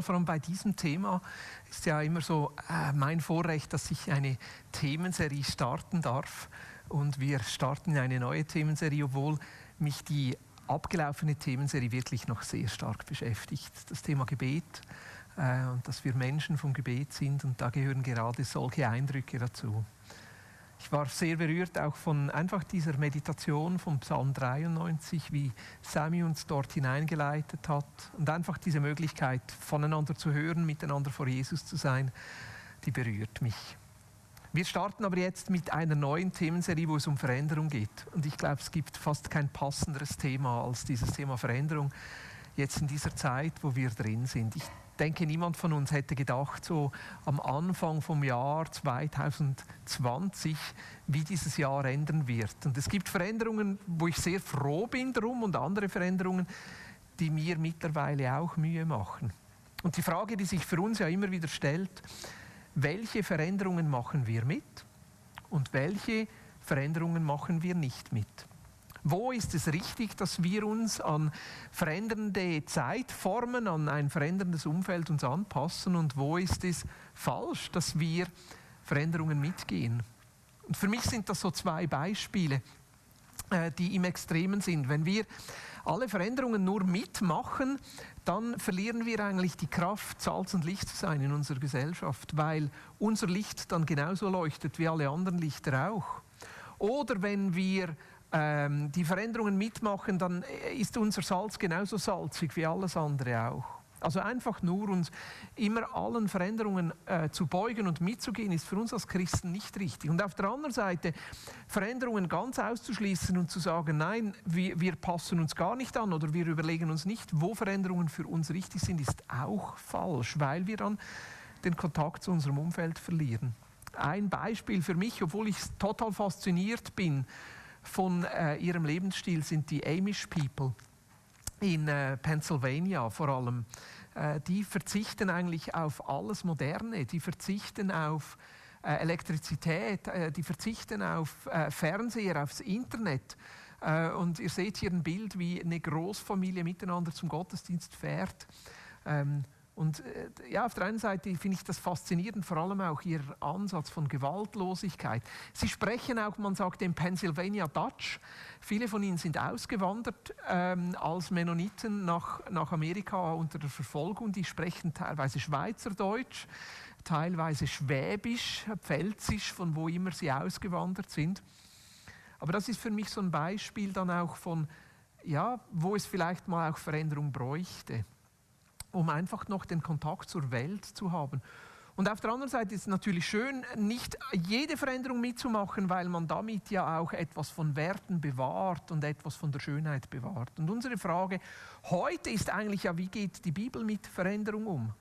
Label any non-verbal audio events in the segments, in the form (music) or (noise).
Vielmals, vor allem bei diesem Thema ist ja immer so äh, mein Vorrecht, dass ich eine Themenserie starten darf. Und wir starten eine neue Themenserie, obwohl mich die abgelaufene Themenserie wirklich noch sehr stark beschäftigt. Das Thema Gebet äh, und dass wir Menschen vom Gebet sind und da gehören gerade solche Eindrücke dazu. Ich war sehr berührt auch von einfach dieser Meditation vom Psalm 93, wie Sami uns dort hineingeleitet hat und einfach diese Möglichkeit voneinander zu hören, miteinander vor Jesus zu sein, die berührt mich. Wir starten aber jetzt mit einer neuen Themenserie, wo es um Veränderung geht. Und ich glaube, es gibt fast kein passenderes Thema als dieses Thema Veränderung jetzt in dieser Zeit, wo wir drin sind. Ich denke, niemand von uns hätte gedacht, so am Anfang vom Jahr 2020, wie dieses Jahr ändern wird. Und es gibt Veränderungen, wo ich sehr froh bin drum und andere Veränderungen, die mir mittlerweile auch Mühe machen. Und die Frage, die sich für uns ja immer wieder stellt, welche Veränderungen machen wir mit und welche Veränderungen machen wir nicht mit? Wo ist es richtig, dass wir uns an verändernde Zeitformen, an ein veränderndes Umfeld uns anpassen und wo ist es falsch, dass wir Veränderungen mitgehen? Und für mich sind das so zwei Beispiele, äh, die im Extremen sind. Wenn wir alle Veränderungen nur mitmachen, dann verlieren wir eigentlich die Kraft, Salz und Licht zu sein in unserer Gesellschaft, weil unser Licht dann genauso leuchtet wie alle anderen Lichter auch. Oder wenn wir ähm, die Veränderungen mitmachen, dann ist unser Salz genauso salzig wie alles andere auch. Also einfach nur uns immer allen Veränderungen äh, zu beugen und mitzugehen, ist für uns als Christen nicht richtig. Und auf der anderen Seite Veränderungen ganz auszuschließen und zu sagen, nein, wir, wir passen uns gar nicht an oder wir überlegen uns nicht, wo Veränderungen für uns richtig sind, ist auch falsch, weil wir dann den Kontakt zu unserem Umfeld verlieren. Ein Beispiel für mich, obwohl ich total fasziniert bin, von äh, ihrem Lebensstil sind die Amish People in äh, Pennsylvania vor allem. Äh, die verzichten eigentlich auf alles Moderne, die verzichten auf äh, Elektrizität, äh, die verzichten auf äh, Fernseher, aufs Internet. und ihr seht hier ein Bild, wie eine Großfamilie miteinander zum Gottesdienst fährt. Ähm, und äh, ja, auf der einen Seite finde ich das faszinierend, vor allem auch ihr Ansatz von Gewaltlosigkeit. Sie sprechen auch, man sagt im Pennsylvania Dutch. Viele von ihnen sind ausgewandert ähm, als Mennoniten nach, nach Amerika unter der Verfolgung. Die sprechen teilweise Schweizerdeutsch, teilweise Schwäbisch, Pfälzisch, von wo immer sie ausgewandert sind. Aber das ist für mich so ein Beispiel dann auch von, ja, wo es vielleicht mal auch Veränderung bräuchte um einfach noch den Kontakt zur Welt zu haben. Und auf der anderen Seite ist es natürlich schön, nicht jede Veränderung mitzumachen, weil man damit ja auch etwas von Werten bewahrt und etwas von der Schönheit bewahrt. Und unsere Frage heute ist eigentlich ja, wie geht die Bibel mit Veränderung um?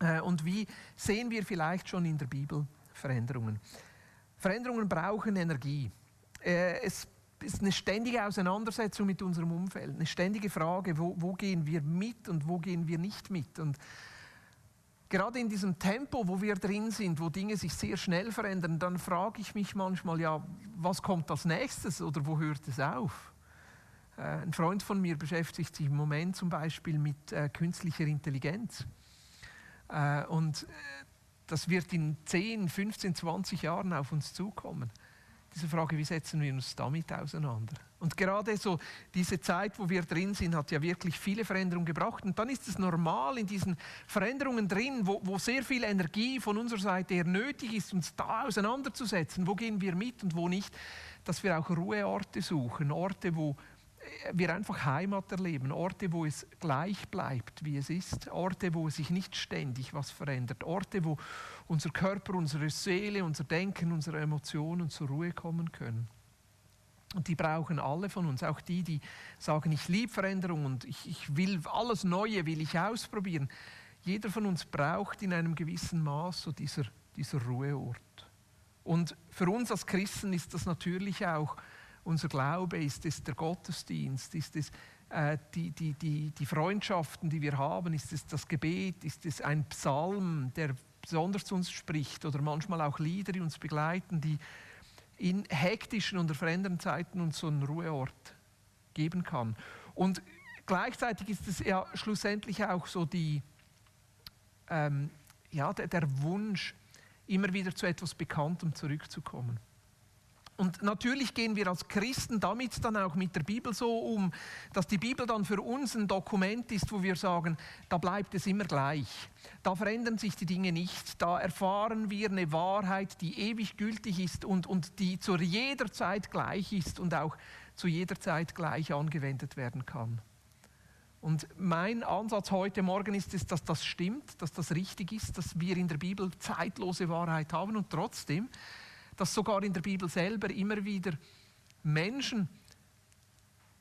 Äh, und wie sehen wir vielleicht schon in der Bibel Veränderungen? Veränderungen brauchen Energie. Äh, es ist eine ständige Auseinandersetzung mit unserem Umfeld, eine ständige Frage, wo, wo gehen wir mit und wo gehen wir nicht mit. Und gerade in diesem Tempo, wo wir drin sind, wo Dinge sich sehr schnell verändern, dann frage ich mich manchmal, ja, was kommt als nächstes oder wo hört es auf? Äh, ein Freund von mir beschäftigt sich im Moment zum Beispiel mit äh, künstlicher Intelligenz. Äh, und äh, das wird in 10, 15, 20 Jahren auf uns zukommen diese Frage, wie setzen wir uns damit auseinander? Und gerade so diese Zeit, wo wir drin sind, hat ja wirklich viele Veränderungen gebracht. Und dann ist es normal in diesen Veränderungen drin, wo, wo sehr viel Energie von unserer Seite her nötig ist, uns da auseinanderzusetzen. Wo gehen wir mit und wo nicht, dass wir auch Ruheorte suchen, Orte, wo wir einfach Heimat erleben, Orte, wo es gleich bleibt, wie es ist, Orte, wo sich nicht ständig was verändert, Orte, wo unser Körper, unsere Seele, unser Denken, unsere Emotionen zur Ruhe kommen können. Und die brauchen alle von uns, auch die, die sagen, ich liebe Veränderung und ich, ich will alles Neue, will ich ausprobieren. Jeder von uns braucht in einem gewissen Maß so dieser, dieser Ruheort. Und für uns als Christen ist das natürlich auch unser Glaube, ist es der Gottesdienst, ist es äh, die, die, die, die Freundschaften, die wir haben, ist es das Gebet, ist es ein Psalm, der besonders zu uns spricht oder manchmal auch Lieder, die uns begleiten, die in hektischen und verändernden Zeiten uns so einen Ruheort geben kann. Und gleichzeitig ist es ja schlussendlich auch so die, ähm, ja, der, der Wunsch, immer wieder zu etwas Bekanntem zurückzukommen. Und natürlich gehen wir als Christen damit dann auch mit der Bibel so um, dass die Bibel dann für uns ein Dokument ist, wo wir sagen, da bleibt es immer gleich. Da verändern sich die Dinge nicht. Da erfahren wir eine Wahrheit, die ewig gültig ist und, und die zu jeder Zeit gleich ist und auch zu jeder Zeit gleich angewendet werden kann. Und mein Ansatz heute Morgen ist es, dass das stimmt, dass das richtig ist, dass wir in der Bibel zeitlose Wahrheit haben und trotzdem dass sogar in der Bibel selber immer wieder Menschen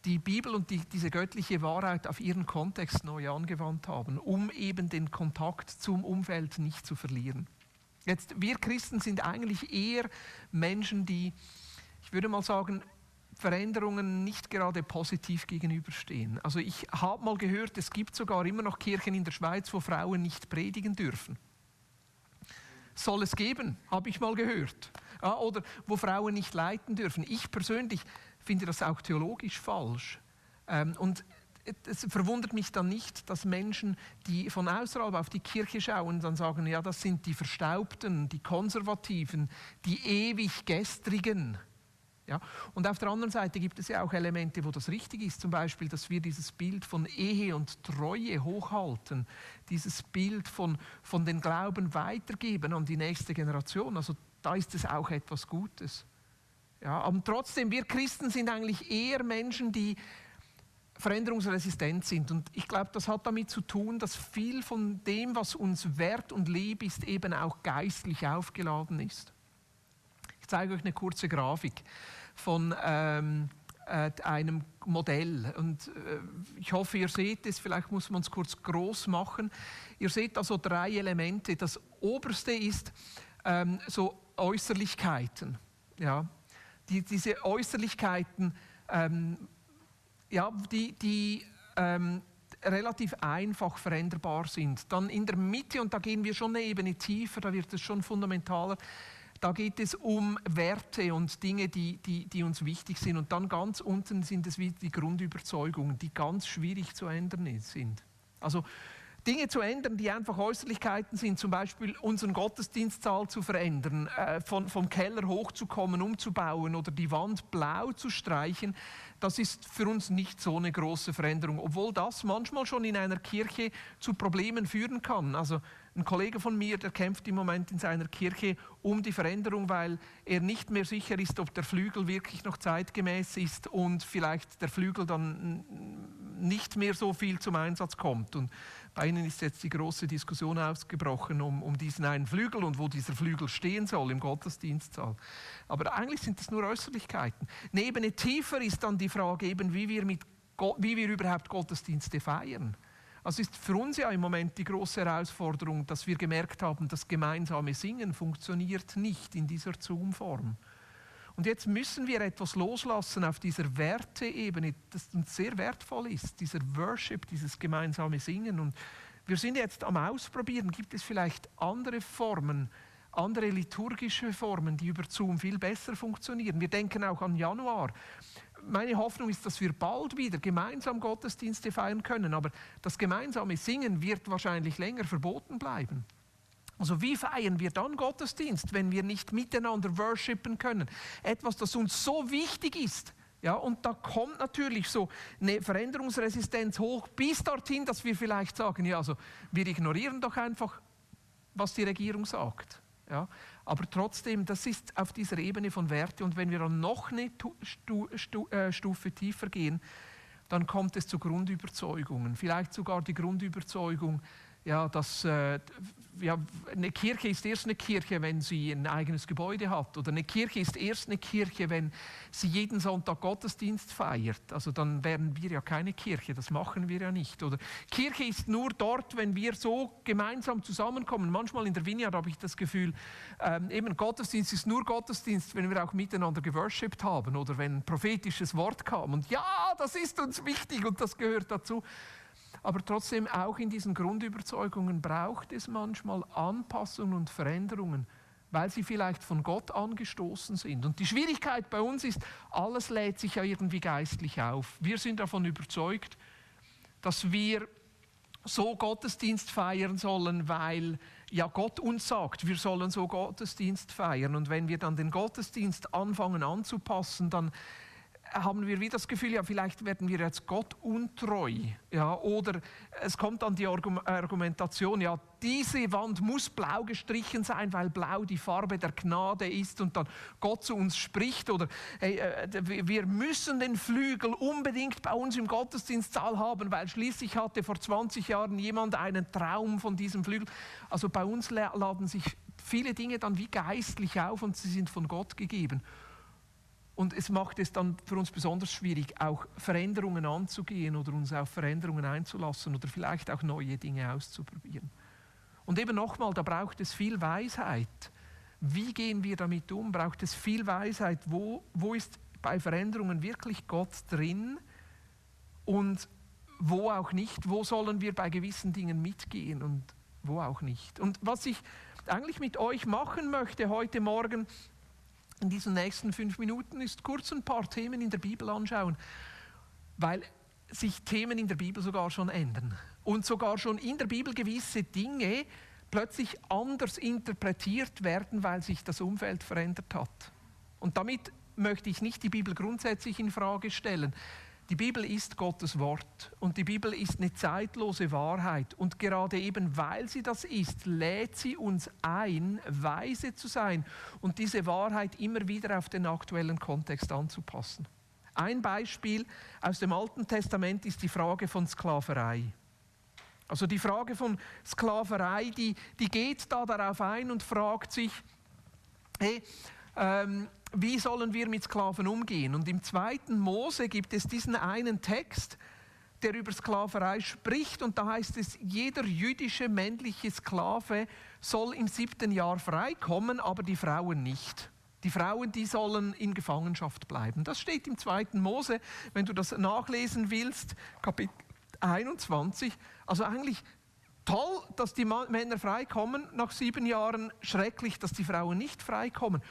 die Bibel und die, diese göttliche Wahrheit auf ihren Kontext neu angewandt haben, um eben den Kontakt zum Umfeld nicht zu verlieren. Jetzt, wir Christen sind eigentlich eher Menschen, die, ich würde mal sagen, Veränderungen nicht gerade positiv gegenüberstehen. Also ich habe mal gehört, es gibt sogar immer noch Kirchen in der Schweiz, wo Frauen nicht predigen dürfen. Soll es geben, habe ich mal gehört ja, oder wo Frauen nicht leiten dürfen. Ich persönlich finde das auch theologisch falsch. Ähm, und es verwundert mich dann nicht, dass Menschen, die von außerhalb auf die Kirche schauen, dann sagen, ja, das sind die Verstaubten, die Konservativen, die ewig Gestrigen. Ja? Und auf der anderen Seite gibt es ja auch Elemente, wo das richtig ist, zum Beispiel, dass wir dieses Bild von Ehe und Treue hochhalten, dieses Bild von, von den Glauben weitergeben an die nächste Generation. Also da ist es auch etwas Gutes. Ja, aber trotzdem, wir Christen sind eigentlich eher Menschen, die veränderungsresistent sind. Und ich glaube, das hat damit zu tun, dass viel von dem, was uns wert und lieb ist, eben auch geistlich aufgeladen ist. Ich zeige euch eine kurze Grafik von ähm, äh, einem Modell. Und äh, ich hoffe, ihr seht es, vielleicht muss man es kurz groß machen. Ihr seht also drei Elemente. Das oberste ist ähm, so Äußerlichkeiten. Ja? Die, diese Äußerlichkeiten, ähm, ja, die, die ähm, relativ einfach veränderbar sind. Dann in der Mitte, und da gehen wir schon eine Ebene tiefer, da wird es schon fundamentaler, da geht es um Werte und Dinge, die, die, die uns wichtig sind. Und dann ganz unten sind es die Grundüberzeugungen, die ganz schwierig zu ändern sind. Also Dinge zu ändern, die einfach Äußerlichkeiten sind, zum Beispiel unseren Gottesdienstsaal zu verändern, äh, von, vom Keller hochzukommen, umzubauen oder die Wand blau zu streichen, das ist für uns nicht so eine große Veränderung, obwohl das manchmal schon in einer Kirche zu Problemen führen kann. Also ein Kollege von mir, der kämpft im Moment in seiner Kirche um die Veränderung, weil er nicht mehr sicher ist, ob der Flügel wirklich noch zeitgemäß ist und vielleicht der Flügel dann nicht mehr so viel zum Einsatz kommt. Und bei Ihnen ist jetzt die große Diskussion ausgebrochen um, um diesen einen Flügel und wo dieser Flügel stehen soll im Gottesdienstsaal. Aber eigentlich sind das nur Äußerlichkeiten. Eine Ebene tiefer ist dann die Frage, eben, wie, wir mit Gott, wie wir überhaupt Gottesdienste feiern. Also ist für uns ja im Moment die große Herausforderung, dass wir gemerkt haben, das gemeinsame Singen funktioniert nicht in dieser Zoom-Form. Und jetzt müssen wir etwas loslassen auf dieser Werteebene, das uns sehr wertvoll ist, dieser Worship, dieses gemeinsame Singen. Und wir sind jetzt am Ausprobieren, gibt es vielleicht andere Formen, andere liturgische Formen, die über Zoom viel besser funktionieren. Wir denken auch an Januar meine Hoffnung ist, dass wir bald wieder gemeinsam Gottesdienste feiern können, aber das gemeinsame Singen wird wahrscheinlich länger verboten bleiben. Also wie feiern wir dann Gottesdienst, wenn wir nicht miteinander worshipen können? Etwas, das uns so wichtig ist. Ja, und da kommt natürlich so eine Veränderungsresistenz hoch bis dorthin, dass wir vielleicht sagen, ja, also wir ignorieren doch einfach, was die Regierung sagt. Ja, aber trotzdem, das ist auf dieser Ebene von Werte. Und wenn wir dann noch eine äh, Stufe tiefer gehen, dann kommt es zu Grundüberzeugungen. Vielleicht sogar die Grundüberzeugung, ja, dass äh, ja, eine Kirche ist erst eine Kirche, wenn sie ein eigenes Gebäude hat. Oder eine Kirche ist erst eine Kirche, wenn sie jeden Sonntag Gottesdienst feiert. Also dann wären wir ja keine Kirche, das machen wir ja nicht. Oder Kirche ist nur dort, wenn wir so gemeinsam zusammenkommen. Manchmal in der Vineyard habe ich das Gefühl, ähm, eben Gottesdienst ist nur Gottesdienst, wenn wir auch miteinander geworshipped haben oder wenn ein prophetisches Wort kam. Und ja, das ist uns wichtig und das gehört dazu. Aber trotzdem auch in diesen Grundüberzeugungen braucht es manchmal Anpassungen und Veränderungen, weil sie vielleicht von Gott angestoßen sind. Und die Schwierigkeit bei uns ist, alles lädt sich ja irgendwie geistlich auf. Wir sind davon überzeugt, dass wir so Gottesdienst feiern sollen, weil ja Gott uns sagt, wir sollen so Gottesdienst feiern. Und wenn wir dann den Gottesdienst anfangen anzupassen, dann haben wir wie das Gefühl, ja, vielleicht werden wir jetzt Gott untreu. Ja, oder es kommt dann die Argumentation, ja, diese Wand muss blau gestrichen sein, weil blau die Farbe der Gnade ist und dann Gott zu uns spricht. Oder hey, äh, wir müssen den Flügel unbedingt bei uns im Gottesdienstsaal haben, weil schließlich hatte vor 20 Jahren jemand einen Traum von diesem Flügel. Also bei uns laden sich viele Dinge dann wie geistlich auf und sie sind von Gott gegeben. Und es macht es dann für uns besonders schwierig, auch Veränderungen anzugehen oder uns auf Veränderungen einzulassen oder vielleicht auch neue Dinge auszuprobieren. Und eben nochmal, da braucht es viel Weisheit. Wie gehen wir damit um? Braucht es viel Weisheit? Wo, wo ist bei Veränderungen wirklich Gott drin und wo auch nicht? Wo sollen wir bei gewissen Dingen mitgehen und wo auch nicht? Und was ich eigentlich mit euch machen möchte heute Morgen, in diesen nächsten fünf Minuten ist kurz ein paar Themen in der Bibel anschauen, weil sich Themen in der Bibel sogar schon ändern und sogar schon in der Bibel gewisse Dinge plötzlich anders interpretiert werden, weil sich das Umfeld verändert hat. Und damit möchte ich nicht die Bibel grundsätzlich in Frage stellen. Die Bibel ist Gottes Wort und die Bibel ist eine zeitlose Wahrheit. Und gerade eben weil sie das ist, lädt sie uns ein, weise zu sein und diese Wahrheit immer wieder auf den aktuellen Kontext anzupassen. Ein Beispiel aus dem Alten Testament ist die Frage von Sklaverei. Also die Frage von Sklaverei, die, die geht da darauf ein und fragt sich, hey, ähm, wie sollen wir mit Sklaven umgehen? Und im zweiten Mose gibt es diesen einen Text, der über Sklaverei spricht und da heißt es, jeder jüdische männliche Sklave soll im siebten Jahr freikommen, aber die Frauen nicht. Die Frauen, die sollen in Gefangenschaft bleiben. Das steht im zweiten Mose, wenn du das nachlesen willst, Kapitel 21. Also eigentlich toll, dass die Männer freikommen nach sieben Jahren, schrecklich, dass die Frauen nicht freikommen.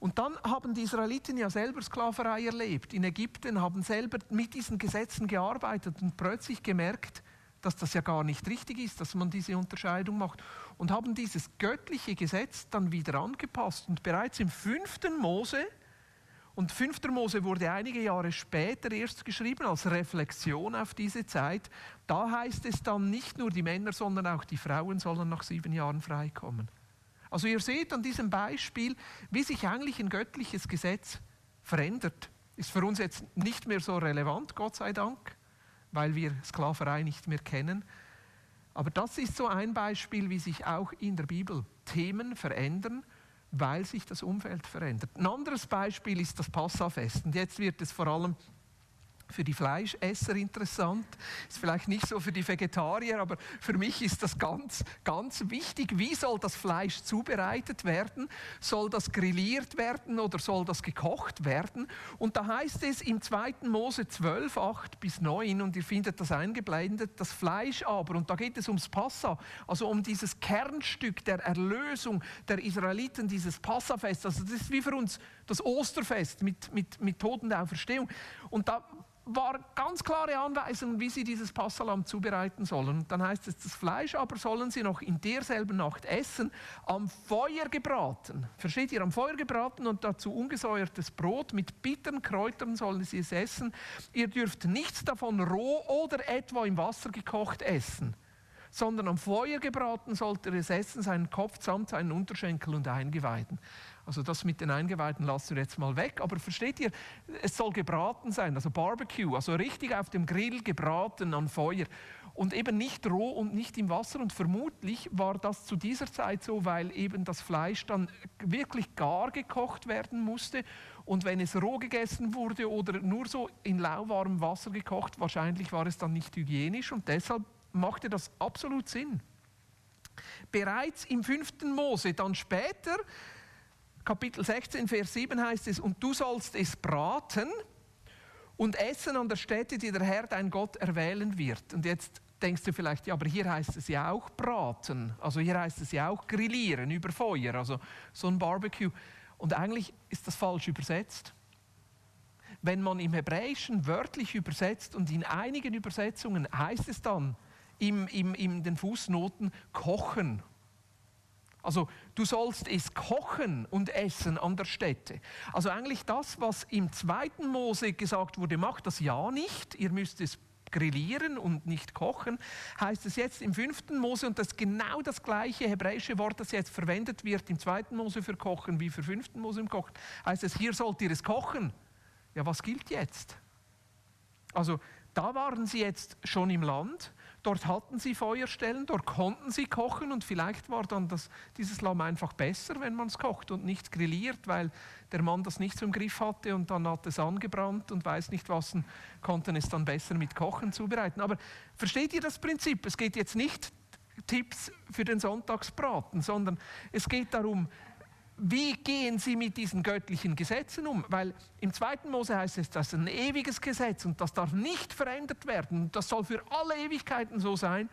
Und dann haben die Israeliten ja selber Sklaverei erlebt. In Ägypten haben selber mit diesen Gesetzen gearbeitet und plötzlich gemerkt, dass das ja gar nicht richtig ist, dass man diese Unterscheidung macht. Und haben dieses göttliche Gesetz dann wieder angepasst. Und bereits im fünften Mose, und fünfter Mose wurde einige Jahre später erst geschrieben als Reflexion auf diese Zeit, da heißt es dann nicht nur die Männer, sondern auch die Frauen sollen nach sieben Jahren freikommen. Also ihr seht an diesem Beispiel, wie sich eigentlich ein göttliches Gesetz verändert. Ist für uns jetzt nicht mehr so relevant, Gott sei Dank, weil wir Sklaverei nicht mehr kennen. Aber das ist so ein Beispiel, wie sich auch in der Bibel Themen verändern, weil sich das Umfeld verändert. Ein anderes Beispiel ist das Passafest. Und jetzt wird es vor allem für die Fleischesser interessant, ist vielleicht nicht so für die Vegetarier, aber für mich ist das ganz, ganz wichtig. Wie soll das Fleisch zubereitet werden? Soll das grilliert werden oder soll das gekocht werden? Und da heißt es im 2. Mose 12, 8 bis 9, und ihr findet das eingeblendet, das Fleisch aber, und da geht es ums Passa, also um dieses Kernstück der Erlösung der Israeliten, dieses Passafest. Also das ist wie für uns das Osterfest mit, mit, mit Toten der Auferstehung. Und da war ganz klare Anweisungen, wie sie dieses Passalam zubereiten sollen. dann heißt es, das Fleisch aber sollen sie noch in derselben Nacht essen, am Feuer gebraten. Versteht ihr? Am Feuer gebraten und dazu ungesäuertes Brot mit bitteren Kräutern sollen sie es essen. Ihr dürft nichts davon roh oder etwa im Wasser gekocht essen sondern am Feuer gebraten sollte es essen, seinen Kopf samt seinen Unterschenkel und Eingeweiden. Also das mit den Eingeweiden lassen wir jetzt mal weg. Aber versteht ihr, es soll gebraten sein, also Barbecue, also richtig auf dem Grill gebraten an Feuer. Und eben nicht roh und nicht im Wasser. Und vermutlich war das zu dieser Zeit so, weil eben das Fleisch dann wirklich gar gekocht werden musste. Und wenn es roh gegessen wurde oder nur so in lauwarmem Wasser gekocht, wahrscheinlich war es dann nicht hygienisch. Und deshalb machte das absolut Sinn. Bereits im fünften Mose, dann später, Kapitel 16, Vers 7 heißt es, und du sollst es braten und essen an der Stätte, die der Herr dein Gott erwählen wird. Und jetzt denkst du vielleicht, ja, aber hier heißt es ja auch braten, also hier heißt es ja auch grillieren über Feuer, also so ein Barbecue. Und eigentlich ist das falsch übersetzt. wenn man im Hebräischen wörtlich übersetzt und in einigen Übersetzungen heißt es dann im, im, in den Fußnoten kochen. Also du sollst es kochen und essen an der Stätte. Also eigentlich das, was im zweiten Mose gesagt wurde, macht das ja nicht. Ihr müsst es grillieren und nicht kochen, heißt es jetzt im fünften Mose, und das ist genau das gleiche hebräische Wort, das jetzt verwendet wird im zweiten Mose für kochen wie für fünften Mose im Kochen, heißt es, hier sollt ihr es kochen. Ja, was gilt jetzt? Also da waren sie jetzt schon im Land, Dort hatten sie Feuerstellen, dort konnten sie kochen und vielleicht war dann das, dieses Lamm einfach besser, wenn man es kocht und nicht grilliert, weil der Mann das nicht im Griff hatte und dann hat es angebrannt und weiß nicht was und konnten es dann besser mit Kochen zubereiten. Aber versteht ihr das Prinzip? Es geht jetzt nicht Tipps für den Sonntagsbraten, sondern es geht darum, wie gehen sie mit diesen göttlichen Gesetzen um? Weil im zweiten Mose heißt es, das ist ein ewiges Gesetz und das darf nicht verändert werden. Das soll für alle Ewigkeiten so sein.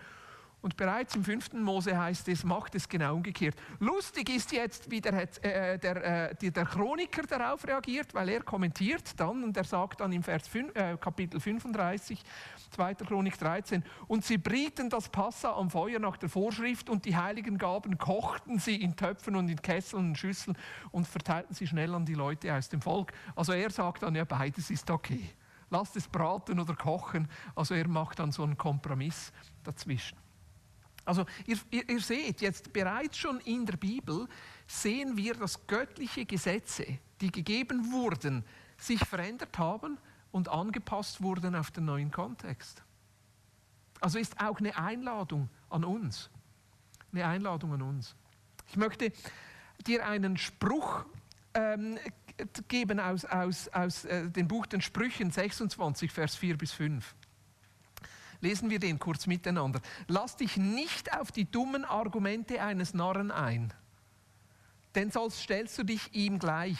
Und bereits im fünften Mose heißt es, macht es genau umgekehrt. Lustig ist jetzt, wie der, äh, der, äh, der Chroniker darauf reagiert, weil er kommentiert dann und er sagt dann im Vers 5, äh, Kapitel 35, 2. Chronik 13, und sie brieten das Passa am Feuer nach der Vorschrift und die heiligen Gaben kochten sie in Töpfen und in Kesseln und Schüsseln und verteilten sie schnell an die Leute aus dem Volk. Also er sagt dann, ja, beides ist okay. Lasst es braten oder kochen. Also er macht dann so einen Kompromiss dazwischen. Also ihr, ihr, ihr, seht jetzt bereits schon in der Bibel, sehen wir, dass göttliche Gesetze, die gegeben wurden, sich verändert haben und angepasst wurden auf den neuen Kontext. Also ist auch eine Einladung an uns. Eine Einladung an uns. Ich möchte dir einen Spruch ähm, geben aus, aus, aus äh, dem Buch den Sprüchen 26, Vers 4 bis 5. Lesen wir den kurz miteinander. Lass dich nicht auf die dummen Argumente eines Narren ein, denn sonst stellst du dich ihm gleich.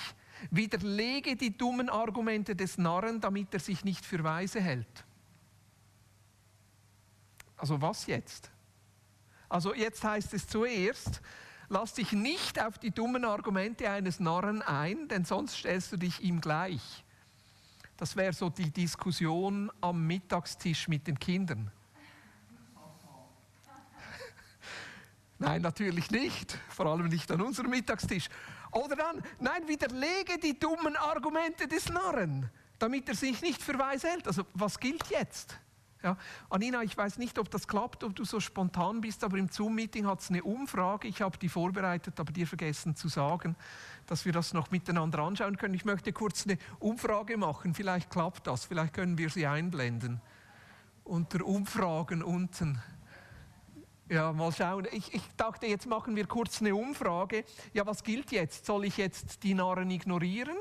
Widerlege die dummen Argumente des Narren, damit er sich nicht für weise hält. Also was jetzt? Also jetzt heißt es zuerst, lass dich nicht auf die dummen Argumente eines Narren ein, denn sonst stellst du dich ihm gleich. Das wäre so die Diskussion am Mittagstisch mit den Kindern. (laughs) Nein, natürlich nicht. Vor allem nicht an unserem Mittagstisch. Oder dann, nein, widerlege die dummen Argumente des Narren, damit er sich nicht für weiß hält. Also, was gilt jetzt? Ja, Anina, ich weiß nicht, ob das klappt, ob du so spontan bist, aber im Zoom-Meeting hat es eine Umfrage. Ich habe die vorbereitet, aber dir vergessen zu sagen dass wir das noch miteinander anschauen können. Ich möchte kurz eine Umfrage machen, vielleicht klappt das, vielleicht können wir sie einblenden. Unter Umfragen unten. Ja, mal schauen. Ich, ich, dachte, jetzt machen wir kurz eine Umfrage. Ja, was gilt jetzt? Soll ich jetzt die Narren ignorieren?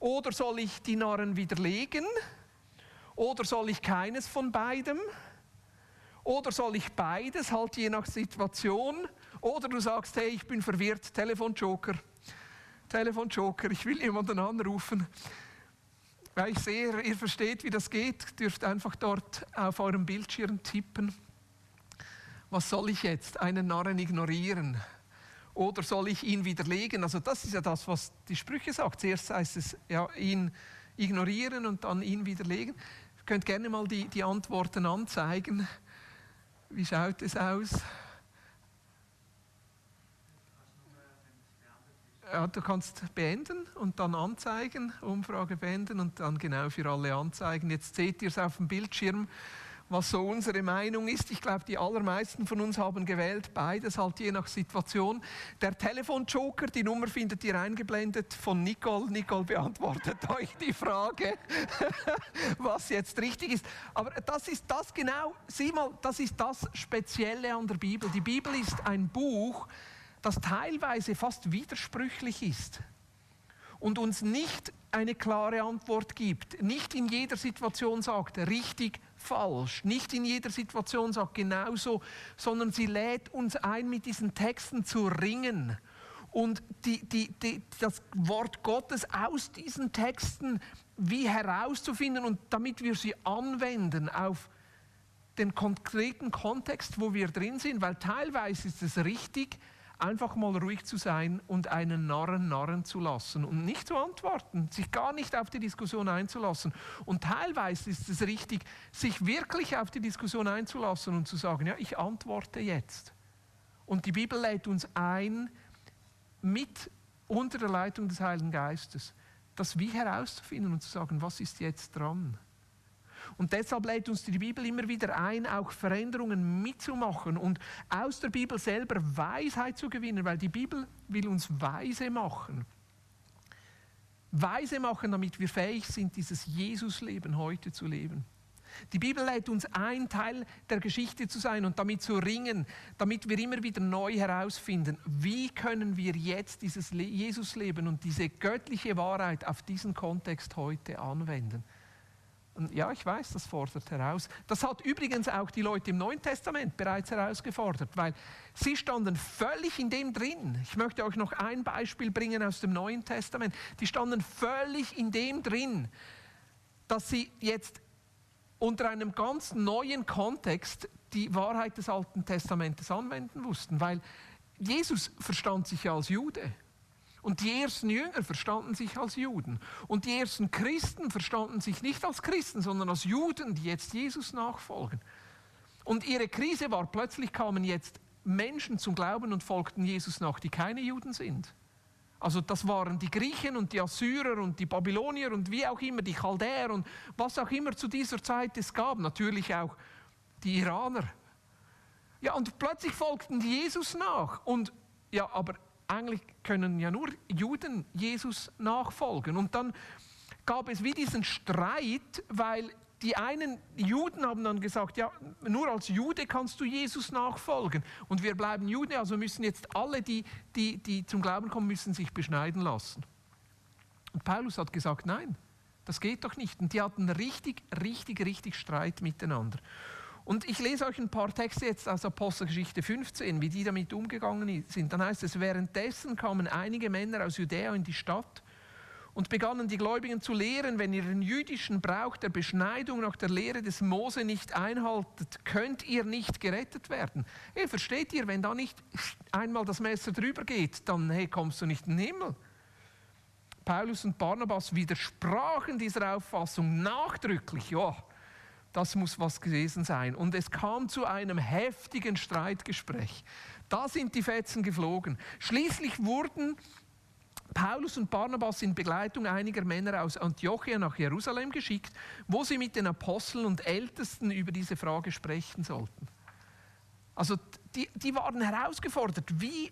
Oder soll ich die Narren widerlegen? Oder soll ich keines von beidem? Oder soll ich beides, halt je nach Situation? Oder du sagst, hey, ich bin verwirrt, Telefonjoker. Telefonjoker, ich will jemanden anrufen. Weil ich sehe, ihr versteht, wie das geht, dürft einfach dort auf eurem Bildschirm tippen. Was soll ich jetzt? Einen Narren ignorieren? Oder soll ich ihn widerlegen? Also das ist ja das, was die Sprüche sagt. Zuerst heißt es ja, ihn ignorieren und dann ihn widerlegen. Ihr könnt gerne mal die, die Antworten anzeigen. Wie schaut es aus? Ja, du kannst beenden und dann anzeigen, Umfrage beenden und dann genau für alle anzeigen. Jetzt seht ihr es auf dem Bildschirm, was so unsere Meinung ist. Ich glaube, die allermeisten von uns haben gewählt, beides halt je nach Situation. Der Telefonjoker, die Nummer findet ihr eingeblendet von Nicole. Nicole beantwortet (laughs) euch die Frage, (laughs) was jetzt richtig ist. Aber das ist das genau, sieh mal, das ist das Spezielle an der Bibel. Die Bibel ist ein Buch, das teilweise fast widersprüchlich ist und uns nicht eine klare Antwort gibt, nicht in jeder Situation sagt, richtig, falsch, nicht in jeder Situation sagt, genauso, sondern sie lädt uns ein, mit diesen Texten zu ringen und die, die, die, das Wort Gottes aus diesen Texten wie herauszufinden und damit wir sie anwenden auf den konkreten Kontext, wo wir drin sind, weil teilweise ist es richtig, einfach mal ruhig zu sein und einen Narren narren zu lassen und nicht zu antworten, sich gar nicht auf die Diskussion einzulassen. Und teilweise ist es richtig, sich wirklich auf die Diskussion einzulassen und zu sagen, ja, ich antworte jetzt. Und die Bibel lädt uns ein, mit unter der Leitung des Heiligen Geistes, das wie herauszufinden und zu sagen, was ist jetzt dran? Und deshalb lädt uns die Bibel immer wieder ein, auch Veränderungen mitzumachen und aus der Bibel selber Weisheit zu gewinnen, weil die Bibel will uns weise machen. Weise machen, damit wir fähig sind, dieses Jesusleben heute zu leben. Die Bibel lädt uns ein, Teil der Geschichte zu sein und damit zu ringen, damit wir immer wieder neu herausfinden, wie können wir jetzt dieses Jesusleben und diese göttliche Wahrheit auf diesen Kontext heute anwenden. Ja, ich weiß, das fordert heraus. Das hat übrigens auch die Leute im Neuen Testament bereits herausgefordert, weil sie standen völlig in dem drin. Ich möchte euch noch ein Beispiel bringen aus dem Neuen Testament. Die standen völlig in dem drin, dass sie jetzt unter einem ganz neuen Kontext die Wahrheit des Alten Testamentes anwenden mussten, weil Jesus verstand sich ja als Jude. Und die ersten Jünger verstanden sich als Juden. Und die ersten Christen verstanden sich nicht als Christen, sondern als Juden, die jetzt Jesus nachfolgen. Und ihre Krise war, plötzlich kamen jetzt Menschen zum Glauben und folgten Jesus nach, die keine Juden sind. Also das waren die Griechen und die Assyrer und die Babylonier und wie auch immer, die Chaldäer und was auch immer zu dieser Zeit es gab. Natürlich auch die Iraner. Ja, und plötzlich folgten die Jesus nach. Und ja, aber eigentlich können ja nur Juden Jesus nachfolgen. Und dann gab es wie diesen Streit, weil die einen Juden haben dann gesagt, ja, nur als Jude kannst du Jesus nachfolgen. Und wir bleiben Juden, also müssen jetzt alle, die, die, die zum Glauben kommen, müssen sich beschneiden lassen. Und Paulus hat gesagt, nein, das geht doch nicht. Und die hatten richtig, richtig, richtig Streit miteinander. Und ich lese euch ein paar Texte jetzt aus Apostelgeschichte 15, wie die damit umgegangen sind. Dann heißt es, währenddessen kamen einige Männer aus Judäa in die Stadt und begannen die Gläubigen zu lehren, wenn ihr den jüdischen Brauch der Beschneidung nach der Lehre des Mose nicht einhaltet, könnt ihr nicht gerettet werden. Hey, versteht ihr, wenn da nicht einmal das Messer drüber geht, dann hey, kommst du nicht in den Himmel. Paulus und Barnabas widersprachen dieser Auffassung nachdrücklich. Ja, das muss was gewesen sein. Und es kam zu einem heftigen Streitgespräch. Da sind die Fetzen geflogen. Schließlich wurden Paulus und Barnabas in Begleitung einiger Männer aus Antiochia nach Jerusalem geschickt, wo sie mit den Aposteln und Ältesten über diese Frage sprechen sollten. Also die, die waren herausgefordert, wie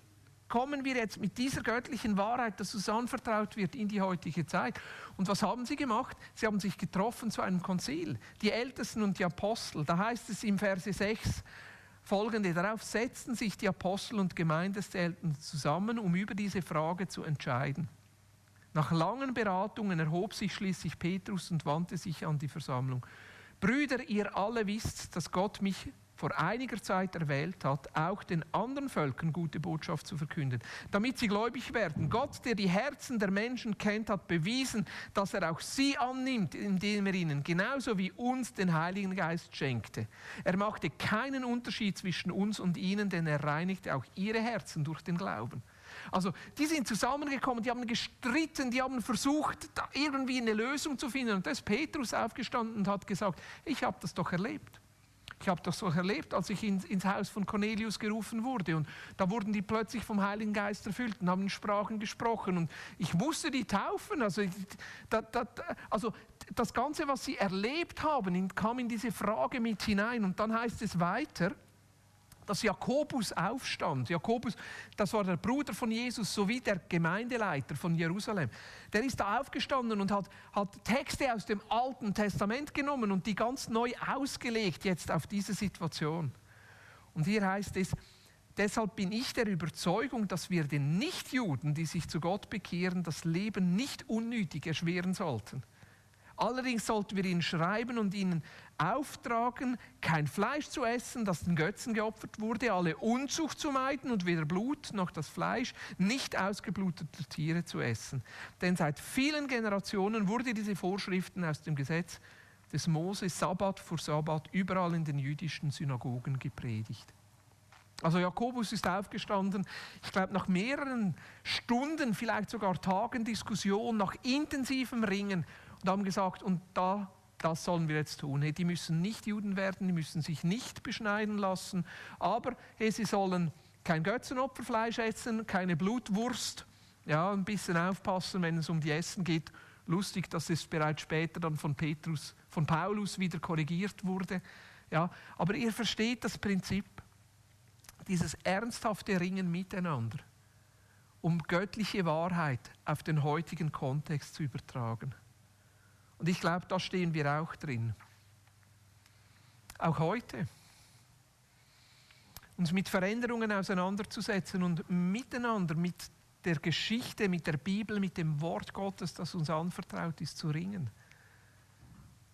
kommen wir jetzt mit dieser göttlichen Wahrheit, dass uns anvertraut wird, in die heutige Zeit. Und was haben sie gemacht? Sie haben sich getroffen zu einem Konzil, die Ältesten und die Apostel. Da heißt es im Verse 6 folgende, darauf setzten sich die Apostel und Gemeindeselten zusammen, um über diese Frage zu entscheiden. Nach langen Beratungen erhob sich schließlich Petrus und wandte sich an die Versammlung. Brüder, ihr alle wisst, dass Gott mich vor einiger Zeit erwählt hat, auch den anderen Völkern gute Botschaft zu verkünden, damit sie gläubig werden. Gott, der die Herzen der Menschen kennt, hat bewiesen, dass er auch sie annimmt, indem er ihnen genauso wie uns den Heiligen Geist schenkte. Er machte keinen Unterschied zwischen uns und ihnen, denn er reinigte auch ihre Herzen durch den Glauben. Also die sind zusammengekommen, die haben gestritten, die haben versucht, irgendwie eine Lösung zu finden. Und da ist Petrus aufgestanden und hat gesagt, ich habe das doch erlebt. Ich habe das so erlebt, als ich ins, ins, Haus von Cornelius gerufen wurde. Und da wurden die plötzlich vom Heiligen Geist erfüllt und haben in Sprachen gesprochen. Und ich musste die taufen. Also, da, da, also das Ganze, was sie erlebt haben, kam in diese Frage mit hinein. Und dann heißt es weiter, dass Jakobus aufstand. Jakobus, das war der Bruder von Jesus sowie der Gemeindeleiter von Jerusalem. Der ist da aufgestanden und hat, hat Texte aus dem Alten Testament genommen und die ganz neu ausgelegt jetzt auf diese Situation. Und hier heißt es, Deshalb bin ich der Überzeugung, dass wir den Nichtjuden, die sich zu Gott bekehren, das Leben nicht unnötig erschweren sollten. Allerdings sollten wir ihnen schreiben und ihnen auftragen, kein Fleisch zu essen, das den Götzen geopfert wurde, alle Unzucht zu meiden und weder Blut noch das Fleisch nicht ausgeblutete Tiere zu essen. Denn seit vielen Generationen wurde diese Vorschriften aus dem Gesetz des Moses Sabbat vor Sabbat überall in den jüdischen Synagogen gepredigt. Also Jakobus ist aufgestanden, ich glaube nach mehreren Stunden, vielleicht sogar Tagen Diskussion, nach intensivem Ringen und haben gesagt, und da, das sollen wir jetzt tun. Die müssen nicht Juden werden, die müssen sich nicht beschneiden lassen, aber sie sollen kein Götzenopferfleisch essen, keine Blutwurst, ja, ein bisschen aufpassen, wenn es um die Essen geht. Lustig, dass es bereits später dann von Petrus, von Paulus wieder korrigiert wurde. Ja, aber ihr versteht das Prinzip dieses ernsthafte Ringen miteinander, um göttliche Wahrheit auf den heutigen Kontext zu übertragen. Und ich glaube, da stehen wir auch drin. Auch heute. Uns mit Veränderungen auseinanderzusetzen und miteinander mit der Geschichte, mit der Bibel, mit dem Wort Gottes, das uns anvertraut ist, zu ringen.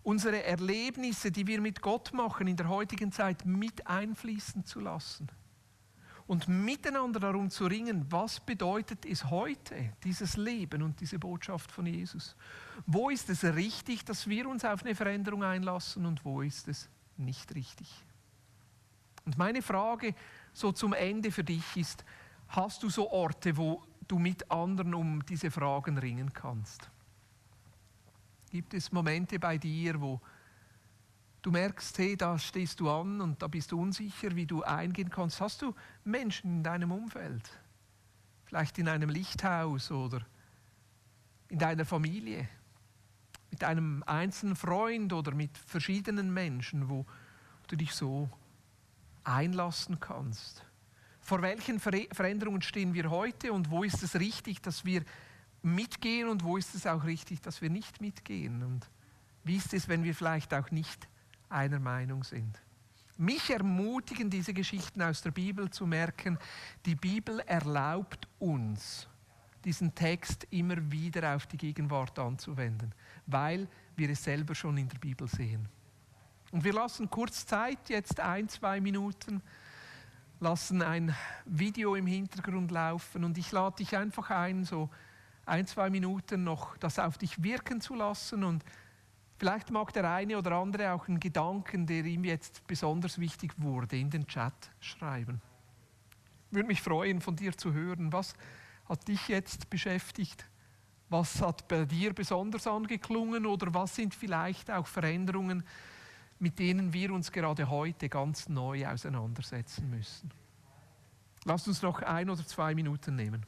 Unsere Erlebnisse, die wir mit Gott machen, in der heutigen Zeit mit einfließen zu lassen und miteinander darum zu ringen, was bedeutet es heute, dieses Leben und diese Botschaft von Jesus. Wo ist es richtig, dass wir uns auf eine Veränderung einlassen und wo ist es nicht richtig? Und meine Frage so zum Ende für dich ist, hast du so Orte, wo du mit anderen um diese Fragen ringen kannst? Gibt es Momente bei dir, wo du merkst, hey, da stehst du an und da bist du unsicher, wie du eingehen kannst. Hast du Menschen in deinem Umfeld? Vielleicht in einem Lichthaus oder in deiner Familie? Mit einem einzelnen Freund oder mit verschiedenen Menschen, wo du dich so einlassen kannst? Vor welchen Veränderungen stehen wir heute und wo ist es richtig, dass wir mitgehen und wo ist es auch richtig, dass wir nicht mitgehen? Und wie ist es, wenn wir vielleicht auch nicht einer Meinung sind. Mich ermutigen diese Geschichten aus der Bibel zu merken, die Bibel erlaubt uns, diesen Text immer wieder auf die Gegenwart anzuwenden, weil wir es selber schon in der Bibel sehen. Und wir lassen kurz Zeit, jetzt ein, zwei Minuten, lassen ein Video im Hintergrund laufen und ich lade dich einfach ein, so ein, zwei Minuten noch das auf dich wirken zu lassen und Vielleicht mag der eine oder andere auch einen Gedanken, der ihm jetzt besonders wichtig wurde, in den Chat schreiben. Würde mich freuen, von dir zu hören. Was hat dich jetzt beschäftigt? Was hat bei dir besonders angeklungen oder was sind vielleicht auch Veränderungen, mit denen wir uns gerade heute ganz neu auseinandersetzen müssen? Lass uns noch ein oder zwei Minuten nehmen.